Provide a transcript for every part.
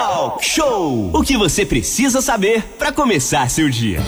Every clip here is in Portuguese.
Talk Show! O que você precisa saber para começar seu dia.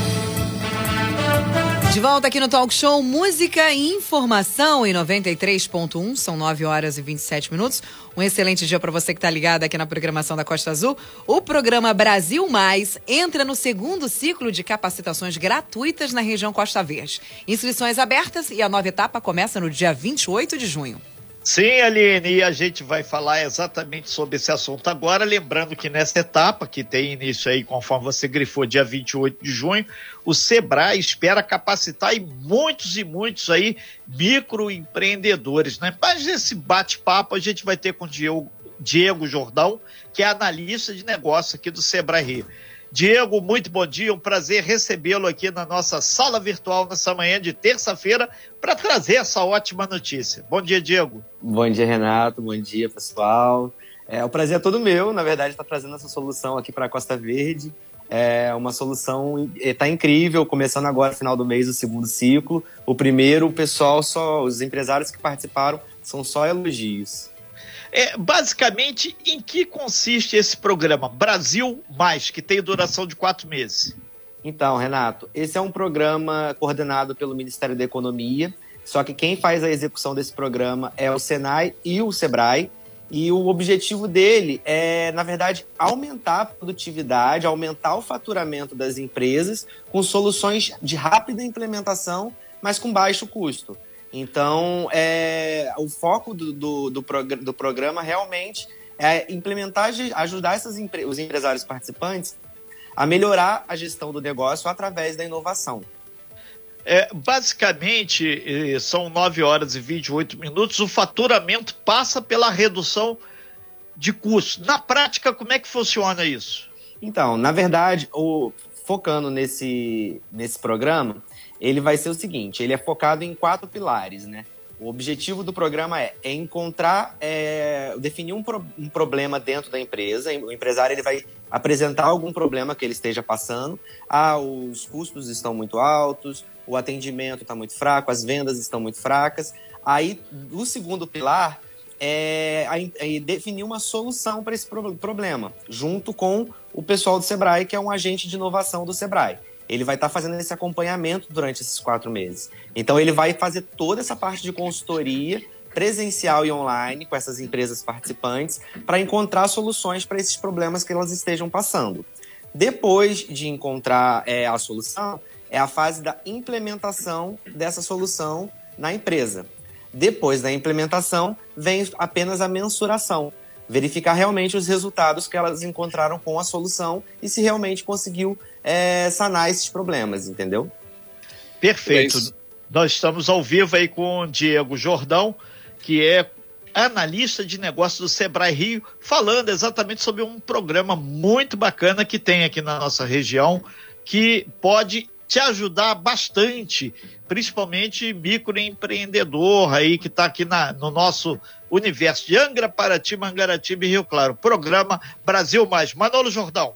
De volta aqui no Talk Show Música e Informação em 93.1, são 9 horas e 27 minutos. Um excelente dia para você que está ligado aqui na programação da Costa Azul. O programa Brasil Mais entra no segundo ciclo de capacitações gratuitas na região Costa Verde. Inscrições abertas e a nova etapa começa no dia 28 de junho. Sim, Aline, e a gente vai falar exatamente sobre esse assunto agora, lembrando que nessa etapa, que tem início aí, conforme você grifou, dia 28 de junho, o Sebrae espera capacitar muitos e muitos aí microempreendedores, né? Mas esse bate-papo a gente vai ter com o Diego, Diego Jordão, que é analista de negócio aqui do Sebrae Rio. Diego, muito bom dia, um prazer recebê-lo aqui na nossa sala virtual nessa manhã de terça-feira para trazer essa ótima notícia. Bom dia, Diego. Bom dia, Renato. Bom dia, pessoal. É, o prazer é todo meu, na verdade, estar tá trazendo essa solução aqui para a Costa Verde. É uma solução, está incrível, começando agora, final do mês, o segundo ciclo. O primeiro, o pessoal, só os empresários que participaram, são só elogios. É, basicamente, em que consiste esse programa Brasil Mais, que tem duração de quatro meses? Então, Renato, esse é um programa coordenado pelo Ministério da Economia, só que quem faz a execução desse programa é o Senai e o Sebrae. E o objetivo dele é, na verdade, aumentar a produtividade, aumentar o faturamento das empresas com soluções de rápida implementação, mas com baixo custo. Então, é, o foco do, do, do, progr do programa realmente é implementar, ajudar essas empre os empresários participantes a melhorar a gestão do negócio através da inovação. É, basicamente, são 9 horas e 28 minutos, o faturamento passa pela redução de custos. Na prática, como é que funciona isso? Então, na verdade, o, focando nesse, nesse programa, ele vai ser o seguinte: ele é focado em quatro pilares, né? O objetivo do programa é, é encontrar, é, definir um, pro, um, problema dentro da empresa. O empresário ele vai apresentar algum problema que ele esteja passando. Ah, os custos estão muito altos, o atendimento está muito fraco, as vendas estão muito fracas. Aí, o segundo pilar é, é definir uma solução para esse pro, problema, junto com o pessoal do Sebrae, que é um agente de inovação do Sebrae ele vai estar tá fazendo esse acompanhamento durante esses quatro meses. Então, ele vai fazer toda essa parte de consultoria presencial e online com essas empresas participantes para encontrar soluções para esses problemas que elas estejam passando. Depois de encontrar é, a solução, é a fase da implementação dessa solução na empresa. Depois da implementação, vem apenas a mensuração, verificar realmente os resultados que elas encontraram com a solução e se realmente conseguiu é, sanar esses problemas, entendeu? Perfeito. É Nós estamos ao vivo aí com o Diego Jordão, que é analista de negócios do Sebrae Rio, falando exatamente sobre um programa muito bacana que tem aqui na nossa região, que pode te ajudar bastante, principalmente microempreendedor aí que está aqui na, no nosso universo de Angra, Paraty, Mangaratiba e Rio Claro. Programa Brasil Mais. Manolo Jordão.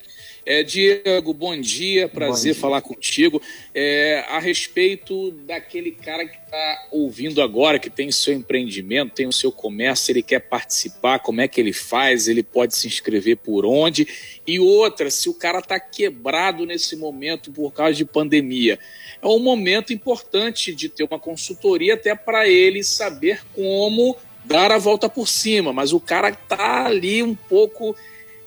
É, Diego, bom dia, prazer bom dia. falar contigo. É, a respeito daquele cara que está ouvindo agora, que tem o seu empreendimento, tem o seu comércio, ele quer participar, como é que ele faz? Ele pode se inscrever por onde? E outra, se o cara está quebrado nesse momento por causa de pandemia, é um momento importante de ter uma consultoria até para ele saber como dar a volta por cima, mas o cara está ali um pouco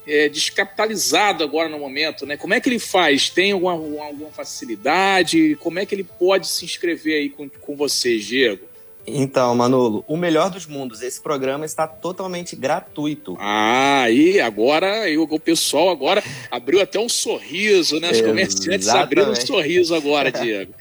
é, descapitalizado agora no momento, né? Como é que ele faz? Tem alguma, alguma facilidade? Como é que ele pode se inscrever aí com, com você, Diego? Então, Manolo, o melhor dos mundos, esse programa está totalmente gratuito. Ah, e agora eu, o pessoal agora abriu até um sorriso, né? Os comerciantes abriram um sorriso agora, Diego.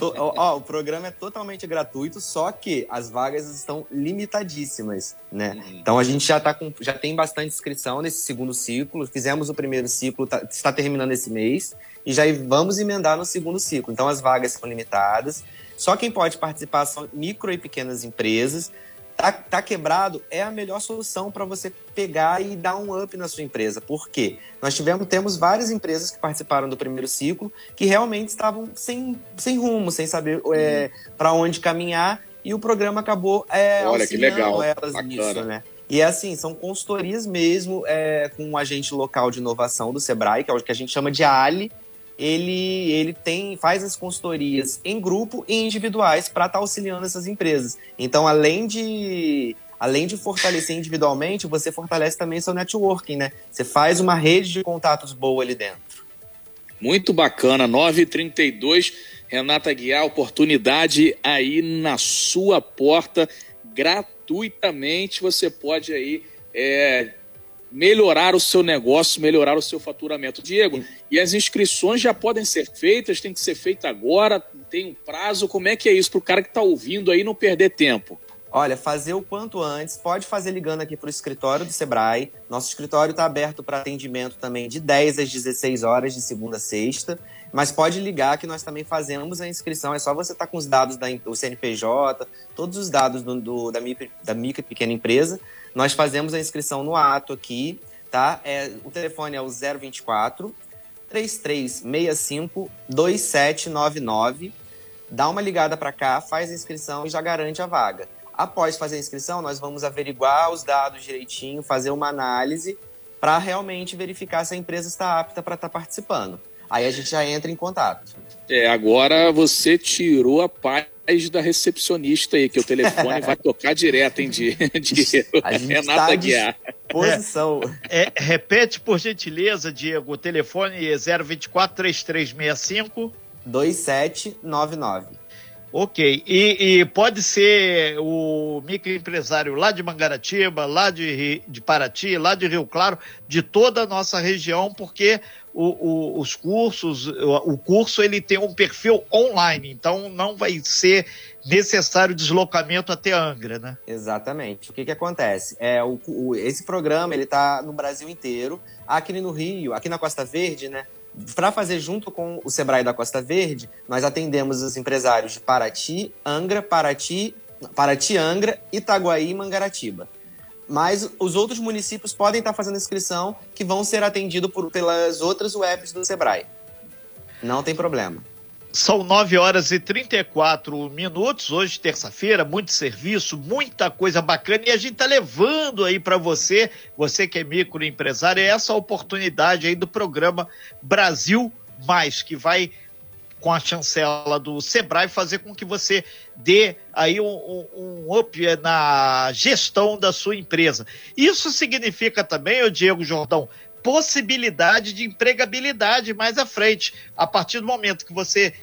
ó, o programa é totalmente gratuito, só que as vagas estão limitadíssimas, né? Uhum. Então a gente já tá com, já tem bastante inscrição nesse segundo ciclo. Fizemos o primeiro ciclo, tá, está terminando esse mês e já vamos emendar no segundo ciclo. Então as vagas são limitadas. Só quem pode participar são micro e pequenas empresas. Tá, tá quebrado é a melhor solução para você pegar e dar um up na sua empresa. Por quê? Nós tivemos, temos várias empresas que participaram do primeiro ciclo que realmente estavam sem, sem rumo, sem saber é, para onde caminhar, e o programa acabou é, Olha, que legal. elas Bacana. nisso, né? E é assim, são consultorias mesmo é, com um agente local de inovação do Sebrae, que é o que a gente chama de ALI. Ele, ele tem, faz as consultorias em grupo e individuais para estar tá auxiliando essas empresas. Então, além de, além de fortalecer individualmente, você fortalece também seu networking, né? Você faz uma rede de contatos boa ali dentro. Muito bacana, 932, Renata Guiar, oportunidade aí na sua porta, gratuita gratuitamente você pode aí é, melhorar o seu negócio, melhorar o seu faturamento. Diego, e as inscrições já podem ser feitas, tem que ser feita agora, tem um prazo, como é que é isso para o cara que está ouvindo aí não perder tempo? Olha, fazer o quanto antes, pode fazer ligando aqui para o escritório do Sebrae. Nosso escritório está aberto para atendimento também de 10 às 16 horas, de segunda a sexta. Mas pode ligar que nós também fazemos a inscrição. É só você estar tá com os dados do CNPJ, todos os dados do, do, da, micro, da micro pequena empresa. Nós fazemos a inscrição no ato aqui, tá? É, o telefone é o 024 3365 2799. Dá uma ligada para cá, faz a inscrição e já garante a vaga. Após fazer a inscrição, nós vamos averiguar os dados direitinho, fazer uma análise para realmente verificar se a empresa está apta para estar tá participando. Aí a gente já entra em contato. É, agora você tirou a paz da recepcionista aí, que o telefone vai tocar direto, hein, de, de a gente Renata tá Guiar. Posição. É, é, repete, por gentileza, Diego, o telefone é 024 3365 2799. Ok, e, e, pode ser o microempresário lá de Mangaratiba, lá de, de Paraty, lá de Rio Claro, de toda a nossa região, porque o, o, os cursos, o, o curso ele tem um perfil online, então não vai ser necessário deslocamento até Angra, né? Exatamente. O que, que acontece? É, o, esse programa ele está no Brasil inteiro. Aqui no Rio, aqui na Costa Verde, né? Para fazer junto com o Sebrae da Costa Verde, nós atendemos os empresários de Paraty, Angra, Paraty, Paraty, Angra, Itaguaí e Mangaratiba. Mas os outros municípios podem estar fazendo inscrição que vão ser atendidos por, pelas outras webs do Sebrae. Não tem problema. São 9 horas e 34 minutos, hoje, terça-feira, muito serviço, muita coisa bacana, e a gente está levando aí para você, você que é microempresário, essa oportunidade aí do programa Brasil Mais, que vai, com a chancela do Sebrae, fazer com que você dê aí um, um, um up na gestão da sua empresa. Isso significa também, o Diego Jordão, possibilidade de empregabilidade mais à frente. A partir do momento que você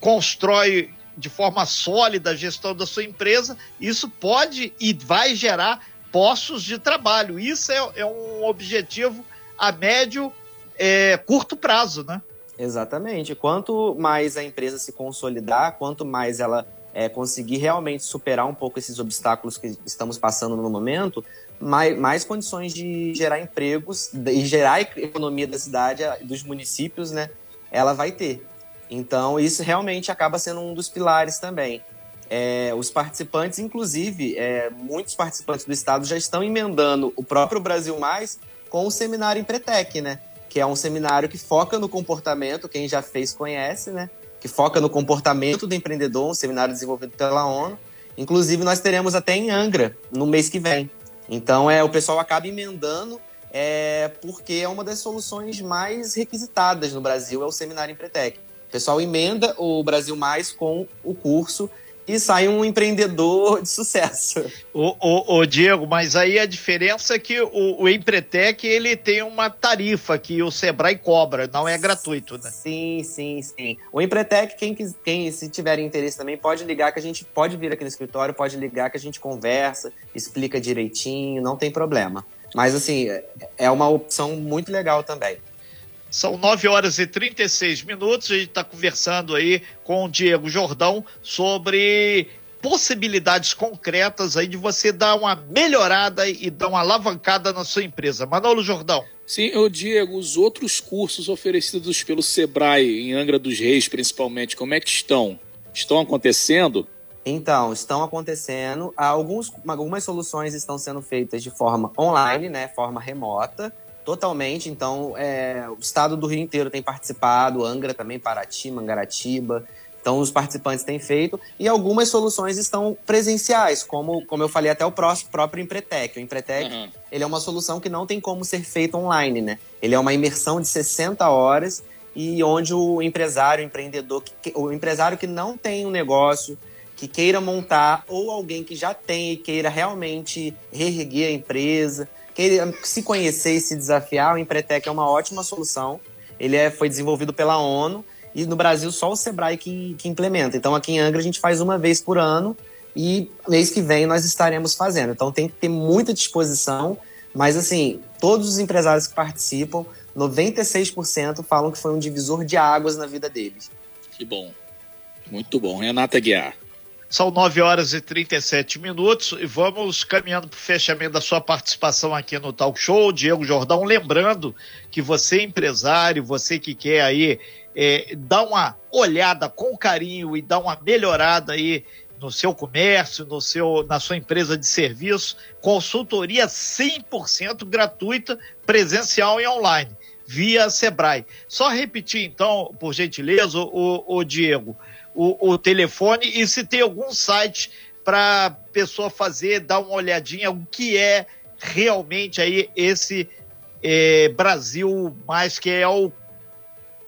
constrói de forma sólida a gestão da sua empresa, isso pode e vai gerar postos de trabalho. Isso é, é um objetivo a médio, é, curto prazo, né? Exatamente. Quanto mais a empresa se consolidar, quanto mais ela é, conseguir realmente superar um pouco esses obstáculos que estamos passando no momento, mais, mais condições de gerar empregos e gerar economia da cidade, dos municípios, né? Ela vai ter. Então, isso realmente acaba sendo um dos pilares também. É, os participantes, inclusive, é, muitos participantes do estado já estão emendando o próprio Brasil Mais com o seminário Empretec, né? Que é um seminário que foca no comportamento, quem já fez conhece, né? Que foca no comportamento do empreendedor, um seminário desenvolvido pela ONU. Inclusive, nós teremos até em Angra no mês que vem. Então, é, o pessoal acaba emendando, é, porque é uma das soluções mais requisitadas no Brasil, é o seminário Empretec. O pessoal emenda o Brasil Mais com o curso e sai um empreendedor de sucesso. O, o, o, Diego, mas aí a diferença é que o, o Empretec ele tem uma tarifa que o Sebrae cobra, não é gratuito, né? Sim, sim, sim. O Empretec, quem, quem se tiver interesse também, pode ligar que a gente pode vir aqui no escritório, pode ligar que a gente conversa, explica direitinho, não tem problema. Mas assim, é uma opção muito legal também. São 9 horas e 36 minutos. A gente está conversando aí com o Diego Jordão sobre possibilidades concretas aí de você dar uma melhorada e dar uma alavancada na sua empresa. Manolo Jordão. Sim, eu Diego, os outros cursos oferecidos pelo Sebrae em Angra dos Reis, principalmente, como é que estão? Estão acontecendo? Então, estão acontecendo. Alguns, algumas soluções estão sendo feitas de forma online, né, forma remota. Totalmente. Então, é, o estado do Rio inteiro tem participado, Angra também, Paraty, Mangaratiba. Então, os participantes têm feito e algumas soluções estão presenciais, como, como eu falei até o próximo, próprio Empretec. O Empretec uhum. ele é uma solução que não tem como ser feita online, né? Ele é uma imersão de 60 horas e onde o empresário, o empreendedor, o empresário que não tem um negócio, que queira montar, ou alguém que já tem e queira realmente reerguer a empresa, se conhecer e se desafiar, o Empretec é uma ótima solução. Ele é, foi desenvolvido pela ONU e no Brasil só o Sebrae que, que implementa. Então aqui em Angra a gente faz uma vez por ano e mês que vem nós estaremos fazendo. Então tem que ter muita disposição, mas assim, todos os empresários que participam, 96% falam que foi um divisor de águas na vida deles. Que bom. Muito bom. Renata Guiar. São 9 horas e 37 minutos e vamos caminhando para o fechamento da sua participação aqui no Talk Show. Diego Jordão, lembrando que você, empresário, você que quer aí é, dar uma olhada com carinho e dar uma melhorada aí no seu comércio, no seu, na sua empresa de serviço, consultoria 100% gratuita, presencial e online, via Sebrae. Só repetir, então, por gentileza, o, o Diego, o, o telefone e se tem algum site para pessoa fazer, dar uma olhadinha o que é realmente aí esse é, Brasil mais que é o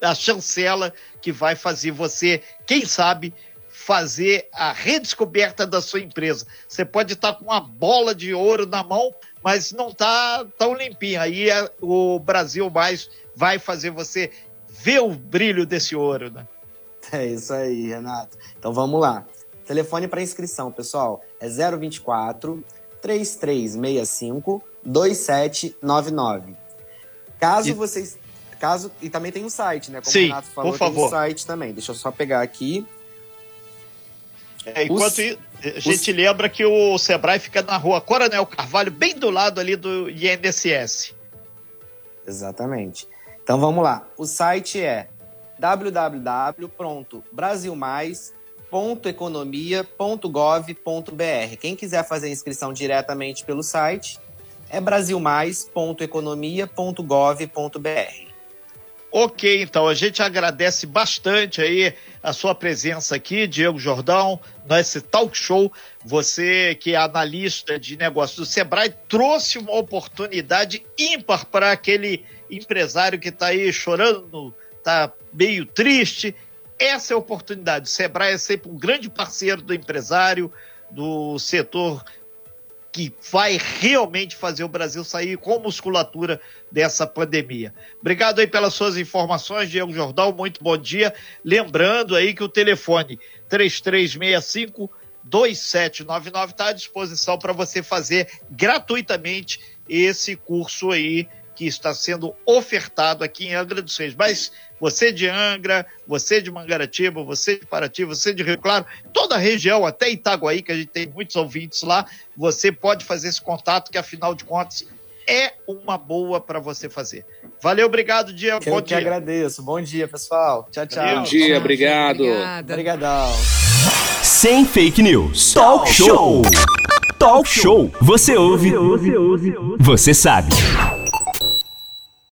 a chancela que vai fazer você, quem sabe, fazer a redescoberta da sua empresa. Você pode estar com uma bola de ouro na mão, mas não está tão limpinha. Aí é, o Brasil mais vai fazer você ver o brilho desse ouro, né? É isso aí, Renato. Então vamos lá. Telefone para inscrição, pessoal, é 024 3365 2799. Caso e... vocês Caso, e também tem um site, né? Como Sim, o Renato falou, por favor. tem um site também. Deixa eu só pegar aqui. É, enquanto isso, a gente os... lembra que o Sebrae fica na rua Coronel Carvalho, bem do lado ali do INSS. Exatamente. Então vamos lá. O site é www.brasilmais.economia.gov.br. Quem quiser fazer inscrição diretamente pelo site é brasilmais.economia.gov.br. Ok, então a gente agradece bastante aí a sua presença aqui, Diego Jordão, nesse talk show. Você que é analista de negócios do Sebrae trouxe uma oportunidade ímpar para aquele empresário que está aí chorando, está meio triste. Essa é a oportunidade. O Sebrae é sempre um grande parceiro do empresário, do setor que vai realmente fazer o Brasil sair com musculatura dessa pandemia. Obrigado aí pelas suas informações, Diego Jordão, muito bom dia. Lembrando aí que o telefone 3365 2799 está à disposição para você fazer gratuitamente esse curso aí que está sendo ofertado aqui em Angra dos Reis. Mas você de Angra, você de Mangaratiba, você de Paraty, você de Rio Claro, toda a região, até Itaguaí, que a gente tem muitos ouvintes lá, você pode fazer esse contato, que afinal de contas é uma boa para você fazer. Valeu, obrigado, Diego. Eu Bom que dia. agradeço. Bom dia, pessoal. Tchau, tchau. Bom dia, obrigado. Obrigadão. Sem fake news. Talk show. Talk show. Você ouve. Você sabe.